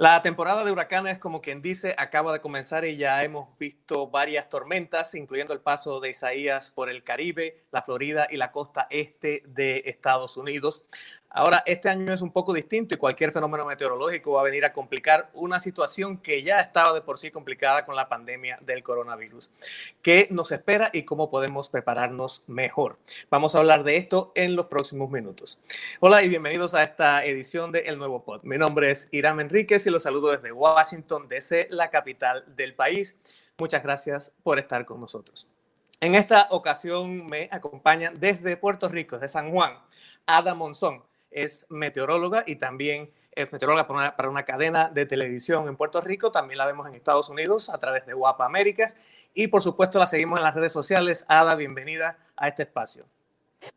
La temporada de huracanes, como quien dice, acaba de comenzar y ya hemos visto varias tormentas, incluyendo el paso de Isaías por el Caribe, la Florida y la costa este de Estados Unidos. Ahora, este año es un poco distinto y cualquier fenómeno meteorológico va a venir a complicar una situación que ya estaba de por sí complicada con la pandemia del coronavirus. ¿Qué nos espera y cómo podemos prepararnos mejor? Vamos a hablar de esto en los próximos minutos. Hola y bienvenidos a esta edición de El Nuevo Pod. Mi nombre es Irán Enríquez y los saludo desde Washington, DC, la capital del país. Muchas gracias por estar con nosotros. En esta ocasión me acompañan desde Puerto Rico, desde San Juan, Ada Monzón es meteoróloga y también es meteoróloga para una, cadena de televisión en Puerto Rico. También la vemos en Estados Unidos a través de Guapa Américas. Y por supuesto la seguimos en las redes sociales. Ada, bienvenida a este espacio.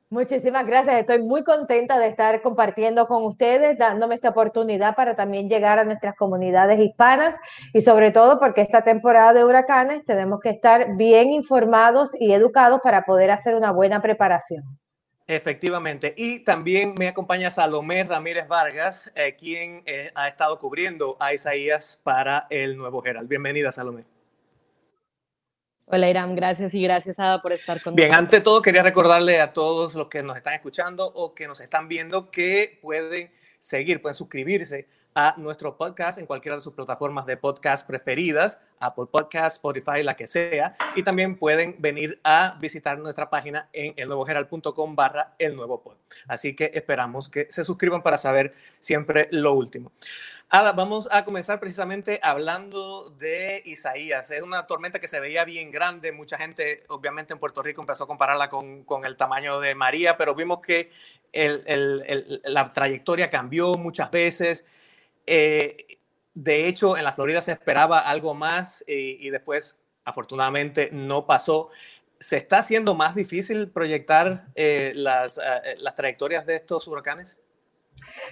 Muchísimas gracias. Estoy muy contenta de estar compartiendo con ustedes, dándome esta oportunidad para también llegar a nuestras comunidades hispanas y sobre todo porque esta temporada de huracanes tenemos que estar bien informados y educados para poder hacer una buena preparación. Efectivamente. Y también me acompaña Salomé Ramírez Vargas, eh, quien eh, ha estado cubriendo a Isaías para el Nuevo Herald. Bienvenida, Salomé. Hola, Irán. Gracias y gracias, Ada, por estar con Bien, ante todo, quería recordarle a todos los que nos están escuchando o que nos están viendo que pueden seguir, pueden suscribirse a nuestro podcast en cualquiera de sus plataformas de podcast preferidas, Apple Podcast, Spotify, la que sea. Y también pueden venir a visitar nuestra página en elnuevogeral.com barra el nuevo pod. Así que esperamos que se suscriban para saber siempre lo último. Ada, vamos a comenzar precisamente hablando de Isaías. Es una tormenta que se veía bien grande. Mucha gente, obviamente, en Puerto Rico empezó a compararla con, con el tamaño de María, pero vimos que el, el, la trayectoria cambió muchas veces. Eh, de hecho, en la Florida se esperaba algo más eh, y, después, afortunadamente, no pasó. ¿Se está haciendo más difícil proyectar eh, las, las trayectorias de estos huracanes?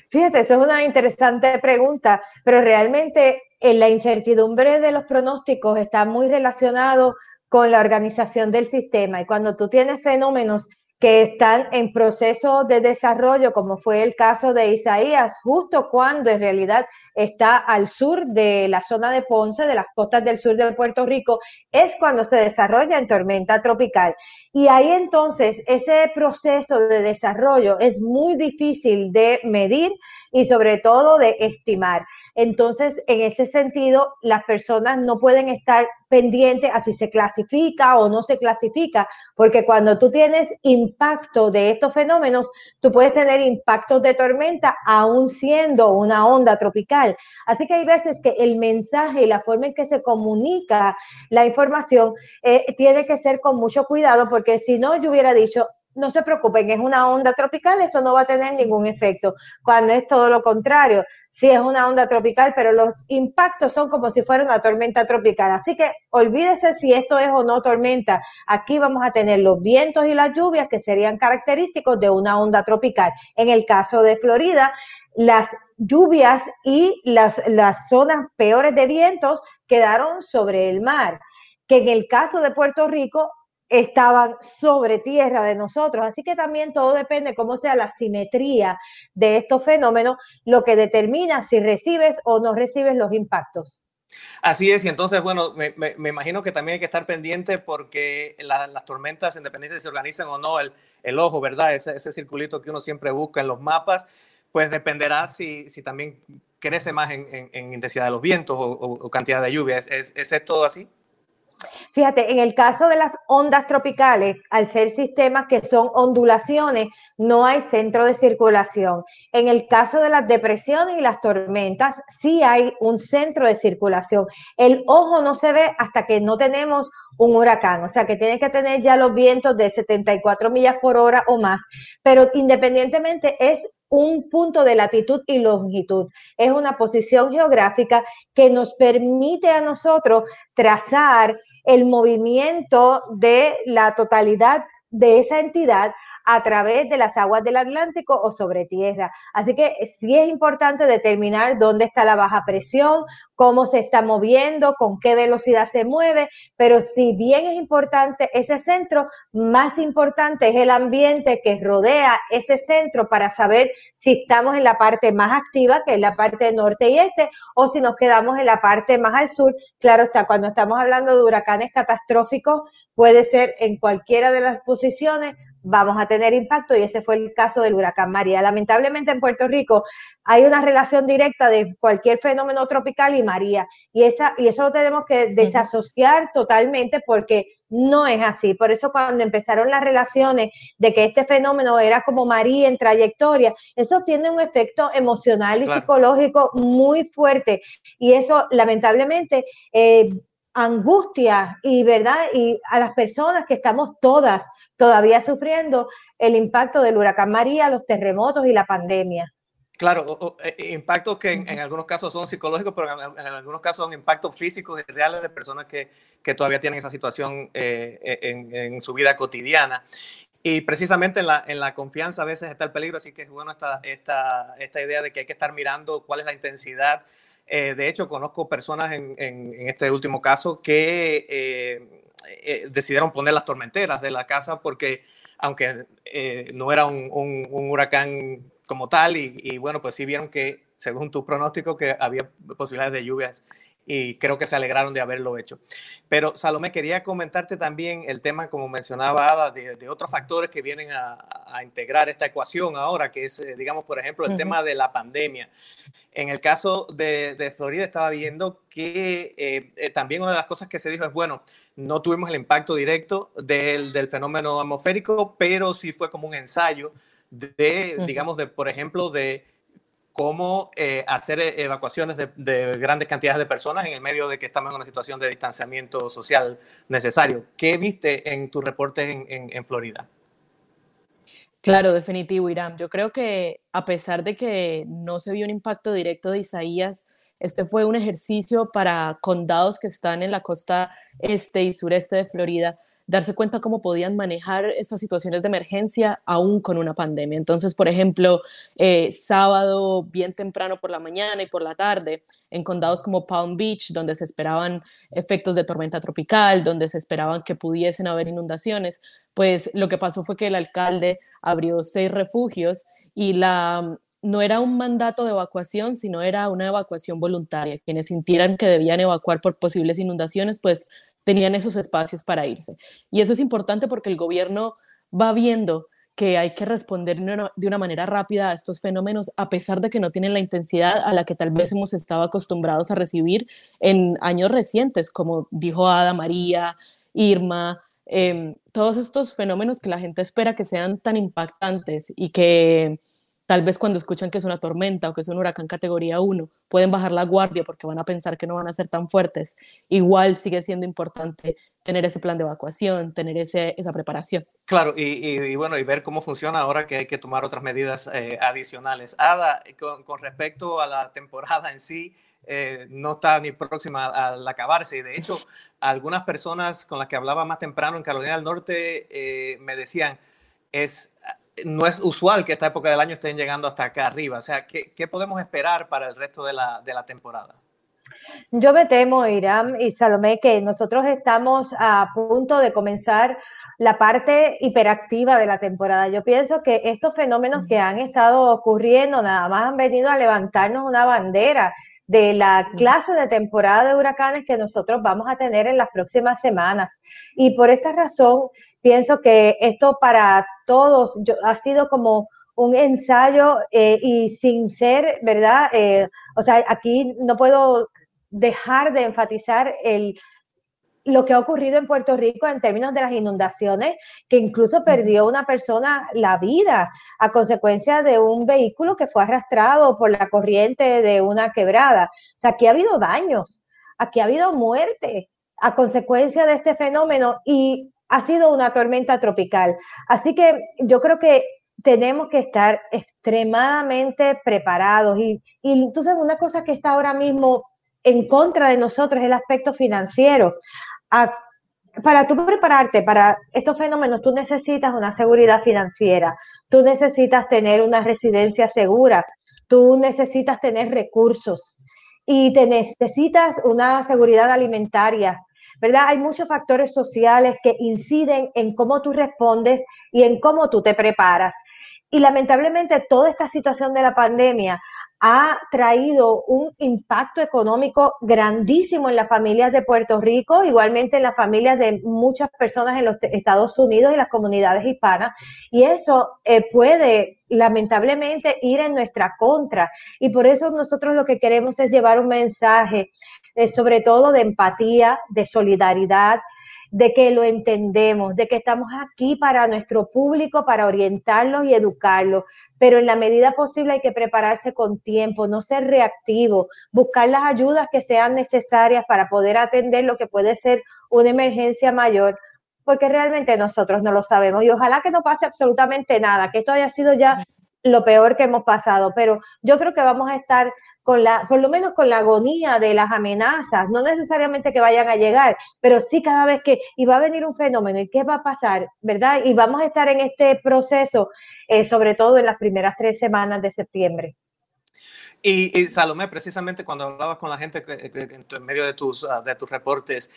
Fíjate, eso es una interesante pregunta, pero realmente en la incertidumbre de los pronósticos está muy relacionado con la organización del sistema y cuando tú tienes fenómenos que están en proceso de desarrollo, como fue el caso de Isaías, justo cuando en realidad está al sur de la zona de Ponce, de las costas del sur de Puerto Rico, es cuando se desarrolla en tormenta tropical. Y ahí entonces ese proceso de desarrollo es muy difícil de medir y sobre todo de estimar. Entonces, en ese sentido, las personas no pueden estar pendientes a si se clasifica o no se clasifica, porque cuando tú tienes impacto de estos fenómenos, tú puedes tener impactos de tormenta aún siendo una onda tropical. Así que hay veces que el mensaje y la forma en que se comunica la información eh, tiene que ser con mucho cuidado, porque si no, yo hubiera dicho, no se preocupen, es una onda tropical, esto no va a tener ningún efecto, cuando es todo lo contrario, sí es una onda tropical, pero los impactos son como si fuera una tormenta tropical, así que olvídese si esto es o no tormenta, aquí vamos a tener los vientos y las lluvias que serían característicos de una onda tropical. En el caso de Florida, las lluvias y las, las zonas peores de vientos quedaron sobre el mar. Que en el caso de Puerto Rico estaban sobre tierra de nosotros. Así que también todo depende cómo sea la simetría de estos fenómenos, lo que determina si recibes o no recibes los impactos. Así es, y entonces, bueno, me, imagino que también hay que estar pendiente porque las tormentas, independientemente de si se organizan o no, el, el ojo, ¿verdad? Ese, ese, circulito que uno siempre busca en los mapas, pues dependerá si, si también crece más en, en, intensidad de los vientos o, cantidad de lluvia. ¿Es, es, es esto así? Fíjate, en el caso de las ondas tropicales, al ser sistemas que son ondulaciones, no hay centro de circulación. En el caso de las depresiones y las tormentas, sí hay un centro de circulación. El ojo no se ve hasta que no tenemos un huracán, o sea que tiene que tener ya los vientos de 74 millas por hora o más, pero independientemente es un punto de latitud y longitud. Es una posición geográfica que nos permite a nosotros trazar el movimiento de la totalidad de esa entidad a través de las aguas del Atlántico o sobre tierra. Así que sí es importante determinar dónde está la baja presión, cómo se está moviendo, con qué velocidad se mueve, pero si bien es importante ese centro, más importante es el ambiente que rodea ese centro para saber si estamos en la parte más activa, que es la parte norte y este, o si nos quedamos en la parte más al sur. Claro está, cuando estamos hablando de huracanes catastróficos, puede ser en cualquiera de las posiciones, vamos a tener impacto y ese fue el caso del huracán María. Lamentablemente en Puerto Rico hay una relación directa de cualquier fenómeno tropical y María y esa y eso lo tenemos que desasociar totalmente porque no es así. Por eso cuando empezaron las relaciones de que este fenómeno era como María en trayectoria, eso tiene un efecto emocional y psicológico muy fuerte y eso lamentablemente eh, angustia y verdad y a las personas que estamos todas todavía sufriendo el impacto del huracán María, los terremotos y la pandemia. Claro, eh, eh, impactos que en, algunos casos son psicológicos, pero en, algunos casos son impactos físicos y reales de personas que, que todavía tienen esa situación eh, en, su vida cotidiana. Y precisamente en la, en la, confianza a veces está el peligro, así que es bueno esta, esta, esta idea de que hay que estar mirando cuál es la intensidad eh, de hecho, conozco personas en, este último caso que eh, eh, decidieron poner las tormenteras de la casa porque, aunque no era un, huracán como tal, y, y, bueno, pues sí vieron que, según tu pronóstico, que había posibilidades de lluvias y creo que se alegraron de haberlo hecho. Pero Salomé, quería comentarte también el tema, como mencionaba Ada, de, otros factores que vienen a, integrar esta ecuación ahora, que es, eh, digamos, por ejemplo, el tema de la pandemia. En el caso de, Florida estaba viendo que eh, eh, también una de las cosas que se dijo es, bueno, no tuvimos el impacto directo del, del fenómeno atmosférico, pero sí fue como un ensayo de, digamos, de, por ejemplo, de cómo eh, hacer eh, evacuaciones de, grandes cantidades de personas en el medio de que estamos en una situación de distanciamiento social necesario. ¿Qué viste en tus reportes en, Florida? Claro, definitivo, Irán. Yo creo que a pesar de que no se vio un impacto directo de Isaías, este fue un ejercicio para condados que están en la costa este y sureste de Florida darse cuenta cómo podían manejar estas situaciones de emergencia aún con una pandemia. Entonces, por ejemplo, eh, sábado bien temprano por la mañana y por la tarde, en condados como Palm Beach, donde se esperaban efectos de tormenta tropical, donde se esperaban que pudiesen haber inundaciones, pues lo que pasó fue que el alcalde abrió seis refugios y la, no era un mandato de evacuación, sino era una evacuación voluntaria. Quienes sintieran que debían evacuar por posibles inundaciones, pues tenían esos espacios para irse. Y eso es importante porque el gobierno va viendo que hay que responder de una manera rápida a estos fenómenos, a pesar de que no tienen la intensidad a la que tal vez hemos estado acostumbrados a recibir en años recientes, como dijo Ada María, Irma, em, todos estos fenómenos que la gente espera que sean tan impactantes y que Tal vez cuando escuchan que es una tormenta o que es un huracán categoría 1, pueden bajar la guardia porque van a pensar que no van a ser tan fuertes. Igual sigue siendo importante tener ese plan de evacuación, tener ese, esa preparación. Claro, y, bueno, y ver cómo funciona ahora que hay que tomar otras medidas eh, adicionales. Ada, con, respecto a la temporada en sí, eh, no está ni próxima al acabarse. Y de hecho, algunas personas con las que hablaba más temprano en Carolina del Norte eh, me decían, es no es usual que esta época del año estén llegando hasta acá arriba. O sea, ¿qué, podemos esperar para el resto de la, temporada? Yo me temo, Irán y Salomé, que nosotros estamos a punto de comenzar la parte hiperactiva de la temporada. Yo pienso que estos fenómenos que han estado ocurriendo nada más han venido a levantarnos una bandera de la clase de temporada de huracanes que nosotros vamos a tener en las próximas semanas. Y por esta razón, pienso que esto para todos ha sido como un ensayo eh, y sin ser, ¿verdad? Eh, o sea, aquí no puedo dejar de enfatizar el, lo que ha ocurrido en Puerto Rico en términos de las inundaciones, que incluso perdió una persona la vida a consecuencia de un vehículo que fue arrastrado por la corriente de una quebrada. O sea, aquí ha habido daños, aquí ha habido muerte a consecuencia de este fenómeno y ha sido una tormenta tropical. Así que yo creo que tenemos que estar extremadamente preparados. Y, entonces una cosa que está ahora mismo en contra de nosotros es el aspecto financiero. para tú prepararte para estos fenómenos, tú necesitas una seguridad financiera, tú necesitas tener una residencia segura, tú necesitas tener recursos y te necesitas una seguridad alimentaria, ¿verdad? Hay muchos factores sociales que inciden en cómo tú respondes y en cómo tú te preparas. Y lamentablemente toda esta situación de la pandemia ha traído un impacto económico grandísimo en las familias de Puerto Rico, igualmente en las familias de muchas personas en los Estados Unidos y las comunidades hispanas. Y eso eh, puede lamentablemente ir en nuestra contra. Y por eso nosotros lo que queremos es llevar un mensaje, eh, sobre todo de empatía, de solidaridad, de que lo entendemos, de que estamos aquí para nuestro público, para orientarlos y educarlos, pero en la medida posible hay que prepararse con tiempo, no ser reactivo, buscar las ayudas que sean necesarias para poder atender lo que puede ser una emergencia mayor, porque realmente nosotros no lo sabemos. Y ojalá que no pase absolutamente nada, que esto haya sido ya lo peor que hemos pasado, pero yo creo que vamos a estar con la, por lo menos con la agonía de las amenazas, no necesariamente que vayan a llegar, pero sí cada vez que, y va a venir un fenómeno, ¿y qué va a pasar? ¿Verdad? Y vamos a estar en este proceso, eh, sobre todo en las primeras tres semanas de septiembre. Y, Salomé, precisamente cuando hablabas con la gente en medio de tus, ah, de tus reportes,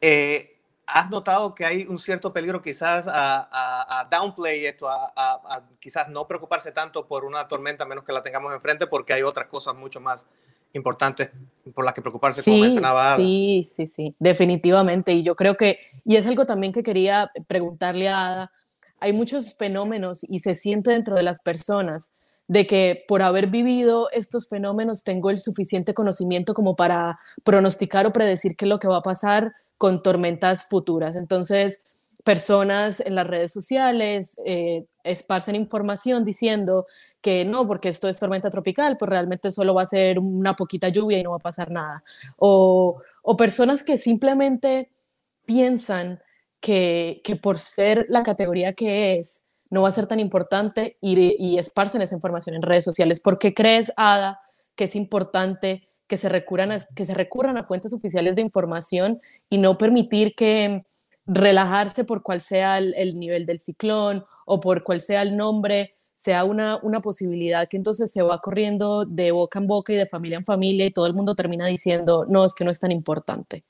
eh, ¿Has notado que hay un cierto peligro quizás a, downplay esto, a, quizás no preocuparse tanto por una tormenta menos que la tengamos enfrente porque hay otras cosas mucho más importantes por las que preocuparse, como mencionaba Ada? Sí, sí, sí, definitivamente. Y yo creo que, y es algo también que quería preguntarle a Ada, hay muchos fenómenos y se siente dentro de las personas de que por haber vivido estos fenómenos tengo el suficiente conocimiento como para pronosticar o predecir qué es lo que va a pasar con tormentas futuras. Entonces, personas en las redes sociales eh, esparcen información diciendo que no, porque esto es tormenta tropical, pues realmente solo va a ser una poquita lluvia y no va a pasar nada. O, personas que simplemente piensan que, por ser la categoría que es, no va a ser tan importante y, y esparcen esa información en redes sociales. ¿Por qué crees, Ada, que es importante que se recurran a, que se recurran a fuentes oficiales de información y no permitir que relajarse por cual sea el, nivel del ciclón o por cual sea el nombre, sea una, una posibilidad que entonces se va corriendo de boca en boca y de familia en familia y todo el mundo termina diciendo, no, es que no es tan importante.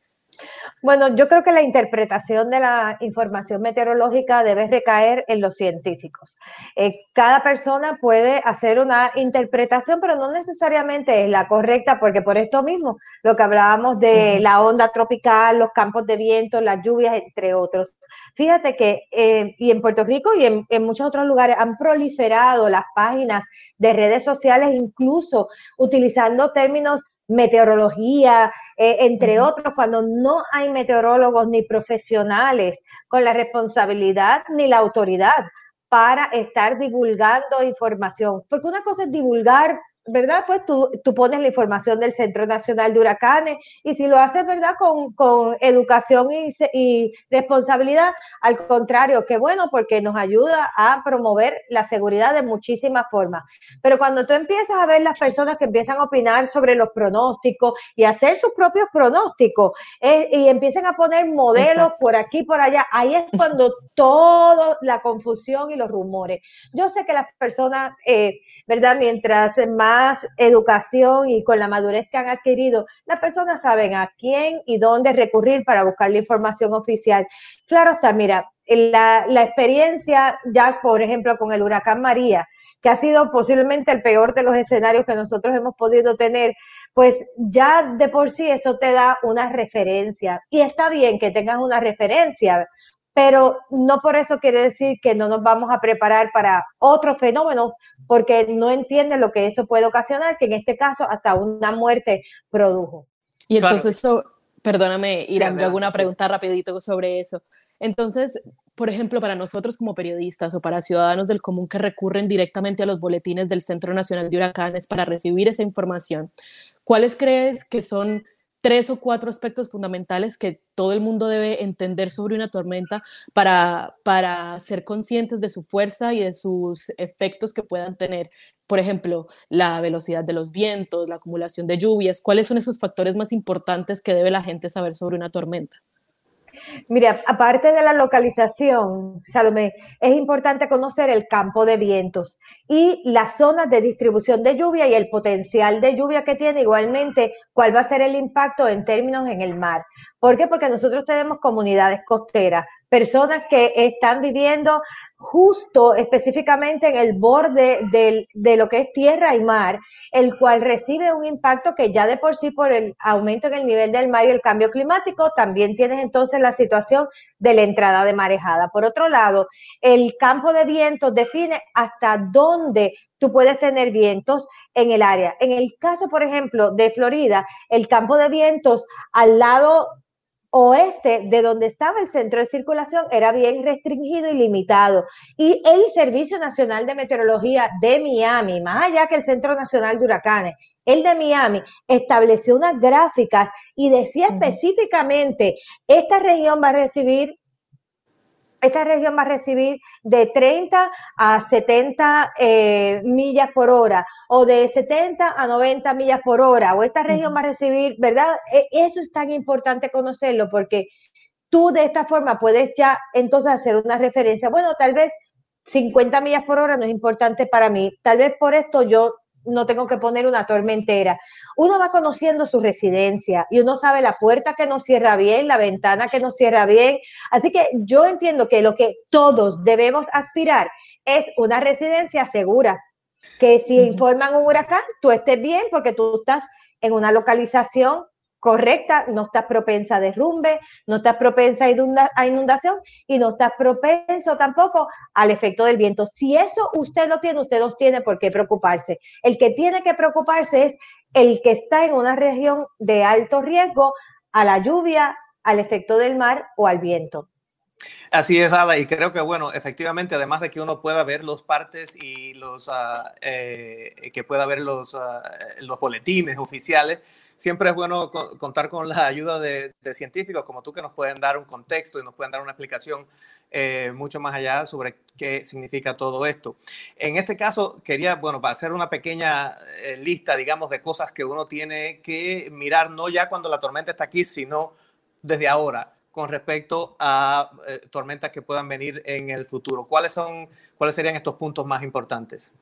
Bueno, yo creo que la interpretación de la información meteorológica debe recaer en los científicos. Eh, cada persona puede hacer una interpretación, pero no necesariamente es la correcta, porque por esto mismo, lo que hablábamos de la onda tropical, los campos de viento, las lluvias, entre otros. Fíjate que, eh, y en Puerto Rico y en, en muchos otros lugares, han proliferado las páginas de redes sociales, incluso utilizando términos meteorología, eh, entre otros, cuando no hay meteorólogos ni profesionales con la responsabilidad ni la autoridad para estar divulgando información. Porque una cosa es divulgar ¿verdad? Pues tú, tú, pones la información del Centro Nacional de Huracanes y si lo haces, ¿verdad? Con, con educación y, y, responsabilidad, al contrario, qué bueno porque nos ayuda a promover la seguridad de muchísimas formas. Pero cuando tú empiezas a ver las personas que empiezan a opinar sobre los pronósticos y hacer sus propios pronósticos eh, y empiezan a poner modelos por aquí, por allá, ahí es cuando toda la confusión y los rumores. Yo sé que las personas, eh, ¿verdad? Mientras más educación y con la madurez que han adquirido, las personas saben a quién y dónde recurrir para buscar la información oficial. Claro está, mira, la, la, experiencia ya, por ejemplo, con el huracán María, que ha sido posiblemente el peor de los escenarios que nosotros hemos podido tener, pues ya de por sí eso te da una referencia. Y está bien que tengas una referencia, pero no por eso quiere decir que no nos vamos a preparar para otro fenómeno, porque no entiende lo que eso puede ocasionar, que en este caso hasta una muerte produjo. Y entonces eso, perdóname, Irán, yo hago una pregunta rapidito sobre eso. Entonces, por ejemplo, para nosotros como periodistas o para ciudadanos del común que recurren directamente a los boletines del Centro Nacional de Huracanes para recibir esa información, ¿cuáles crees que son tres o cuatro aspectos fundamentales que todo el mundo debe entender sobre una tormenta para, para ser conscientes de su fuerza y de sus efectos que puedan tener. Por ejemplo, la velocidad de los vientos, la acumulación de lluvias. ¿Cuáles son esos factores más importantes que debe la gente saber sobre una tormenta? Mira, aparte de la localización, Salomé, es importante conocer el campo de vientos y las zonas de distribución de lluvia y el potencial de lluvia que tiene, igualmente cuál va a ser el impacto en términos en el mar. ¿Por qué? Porque nosotros tenemos comunidades costeras, personas que están viviendo justo específicamente en el borde de lo que es tierra y mar, el cual recibe un impacto que ya de por sí por el aumento en el nivel del mar y el cambio climático, también tienes entonces la situación de la entrada de marejada. Por otro lado, el campo de vientos define hasta dónde tú puedes tener vientos en el área. En el caso, por ejemplo, de Florida, el campo de vientos al lado oeste de donde estaba el centro de circulación era bien restringido y limitado. Y el Servicio Nacional de Meteorología de Miami, más allá que el Centro Nacional de Huracanes, el de Miami, estableció unas gráficas y decía específicamente, esta región va a recibir esta región va a recibir de 30 a 70 eh, millas por hora o de 70 a 90 millas por hora o esta región va a recibir, ¿verdad? E, eso es tan importante conocerlo porque tú de esta forma puedes ya entonces hacer una referencia. Bueno, tal vez 50 millas por hora no es importante para mí. Tal vez por esto yo no tengo que poner una tormentera. Uno va conociendo su residencia y uno sabe la puerta que no cierra bien, la ventana que no cierra bien. Así que yo entiendo que lo que todos debemos aspirar es una residencia segura. Que si informan un huracán, tú estés bien porque tú estás en una localización correcta, no estás propensa a derrumbe, no estás propensa a inundación y no estás propenso tampoco al efecto del viento. Si eso usted lo tiene, usted no tiene por qué preocuparse. El que tiene que preocuparse es el que está en una región de alto riesgo a la lluvia, al efecto del mar o al viento. Así es, Ada, y creo que, bueno, efectivamente, además de que uno pueda ver los partes y los, ah, eh, que pueda ver los, ah, los boletines oficiales, siempre es bueno contar con la ayuda de, científicos como tú que nos pueden dar un contexto y nos pueden dar una explicación eh, mucho más allá sobre qué significa todo esto. En este caso, quería, bueno, hacer una pequeña eh, lista, digamos, de cosas que uno tiene que mirar, no ya cuando la tormenta está aquí, sino desde ahora con respecto a eh, tormentas que puedan venir en el futuro. ¿Cuáles, son, ¿Cuáles serían estos puntos más importantes?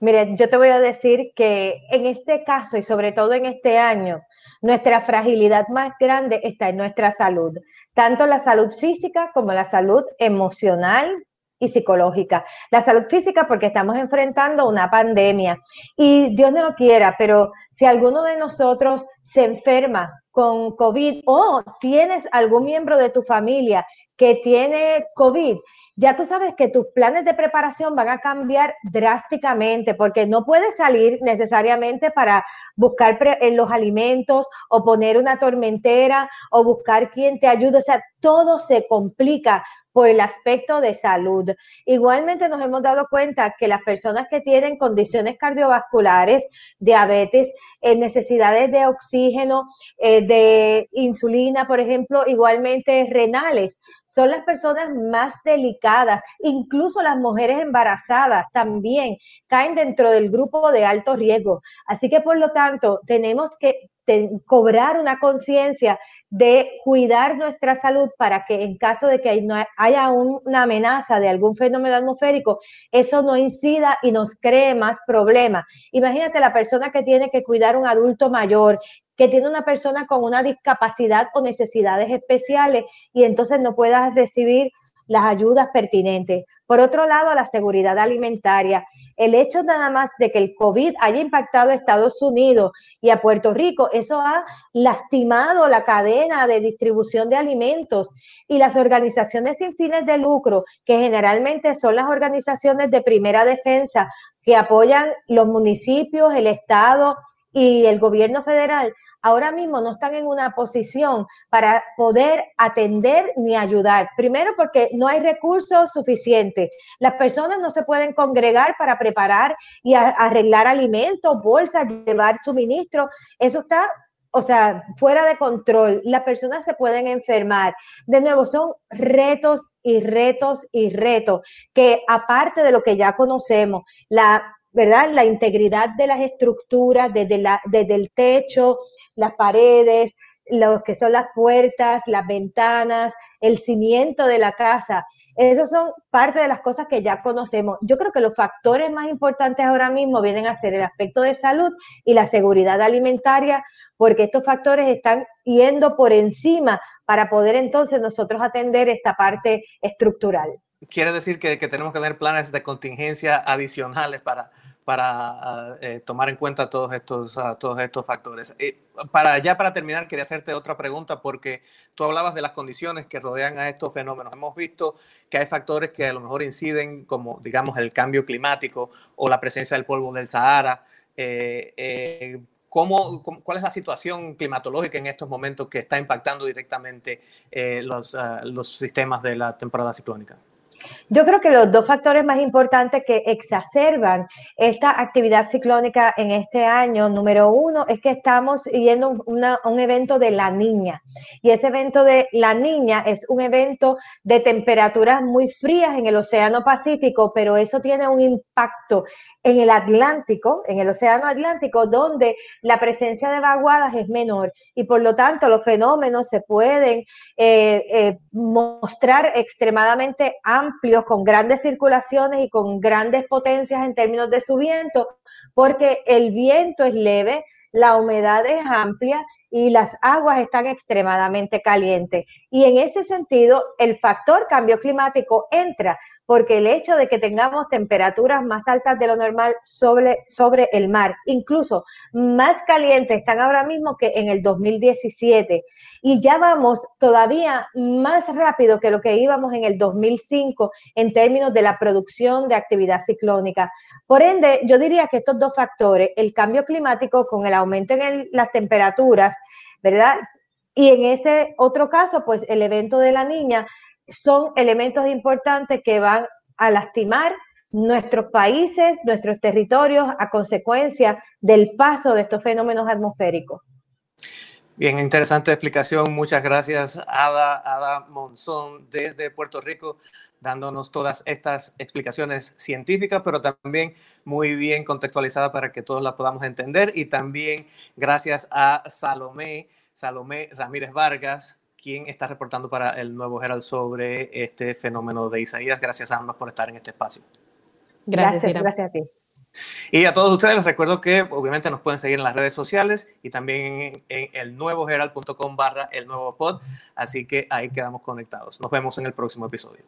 Mire, yo te voy a decir que en este caso y sobre todo en este año, nuestra fragilidad más grande está en nuestra salud, tanto la salud física como la salud emocional y psicológica. La salud física porque estamos enfrentando una pandemia y Dios no lo quiera, pero si alguno de nosotros se enferma con COVID o tienes algún miembro de tu familia que tiene COVID, ya tú sabes que tus planes de preparación van a cambiar drásticamente porque no puedes salir necesariamente para buscar en los alimentos o poner una tormentera o buscar quien te ayude. O sea, todo se complica por el aspecto de salud. Igualmente nos hemos dado cuenta que las personas que tienen condiciones cardiovasculares, diabetes, eh, necesidades de oxígeno, eh, de insulina, por ejemplo, igualmente renales, son las personas más delicadas. Incluso las mujeres embarazadas también caen dentro del grupo de alto riesgo. Así que por lo tanto, tenemos que cobrar una conciencia de cuidar nuestra salud para que en caso de que haya una amenaza de algún fenómeno atmosférico, eso no incida y nos cree más problemas. Imagínate la persona que tiene que cuidar un adulto mayor, que tiene una persona con una discapacidad o necesidades especiales y entonces no pueda recibir las ayudas pertinentes. Por otro lado, la seguridad alimentaria. El hecho nada más de que el COVID haya impactado a Estados Unidos y a Puerto Rico, eso ha lastimado la cadena de distribución de alimentos y las organizaciones sin fines de lucro, que generalmente son las organizaciones de primera defensa que apoyan los municipios, el Estado y el gobierno federal, ahora mismo no están en una posición para poder atender ni ayudar. Primero porque no hay recursos suficientes. Las personas no se pueden congregar para preparar y arreglar alimentos, bolsas, llevar suministro. Eso está o sea, fuera de control, las personas se pueden enfermar. De nuevo, son retos y retos y retos que aparte de lo que ya conocemos, la ¿verdad? La integridad de las estructuras, desde, la, desde el techo, las paredes, lo que son las puertas, las ventanas, el cimiento de la casa. Esos son parte de las cosas que ya conocemos. Yo creo que los factores más importantes ahora mismo vienen a ser el aspecto de salud y la seguridad alimentaria, porque estos factores están yendo por encima para poder entonces nosotros atender esta parte estructural. Quiere decir que, tenemos que tener planes de contingencia adicionales para, para eh, tomar en cuenta todos estos, uh, todos estos factores. Eh, para, ya para terminar, quería hacerte otra pregunta porque tú hablabas de las condiciones que rodean a estos fenómenos. Hemos visto que hay factores que a lo mejor inciden, como digamos el cambio climático o la presencia del polvo del Sahara. Eh, ¿Cómo, cuál es la situación climatológica en estos momentos que está impactando directamente uh, los sistemas de la temporada ciclónica? Yo creo que los dos factores más importantes que exacerban esta actividad ciclónica en este año, número uno, es que estamos yendo a un evento de la niña. Y ese evento de la niña es un evento de temperaturas muy frías en el Océano Pacífico, pero eso tiene un impacto en el Atlántico, en el Océano Atlántico, donde la presencia de vaguadas es menor y por lo tanto los fenómenos se pueden eh, eh, mostrar extremadamente amplios, con grandes circulaciones y con grandes potencias en términos de su viento, porque el viento es leve, la humedad es amplia y las aguas están extremadamente calientes. Y en ese sentido, el factor cambio climático entra, porque el hecho de que tengamos temperaturas más altas de lo normal sobre, sobre el mar, incluso más calientes están ahora mismo que en el 2017, y ya vamos todavía más rápido que lo que íbamos en el 2005 en términos de la producción de actividad ciclónica. Por ende, yo diría que estos dos factores, el cambio climático con el aumento en las temperaturas, ¿verdad? Y en ese otro caso, pues el evento de la niña son elementos importantes que van a lastimar nuestros países, nuestros territorios a consecuencia del paso de estos fenómenos atmosféricos. Bien, interesante explicación. Muchas gracias, Ada, Ada Monzón, desde Puerto Rico, dándonos todas estas explicaciones científicas, pero también muy bien contextualizadas para que todos las podamos entender. Y también gracias a Salomé, Salomé Ramírez Vargas, quien está reportando para el Nuevo Herald sobre este fenómeno de Isaías. Gracias a ambos por estar en este espacio. Gracias, gracias a ti. Y a todos ustedes les recuerdo que obviamente nos pueden seguir en las redes sociales y también en, el nuevo barra el nuevo pod. Así que ahí quedamos conectados. Nos vemos en el próximo episodio.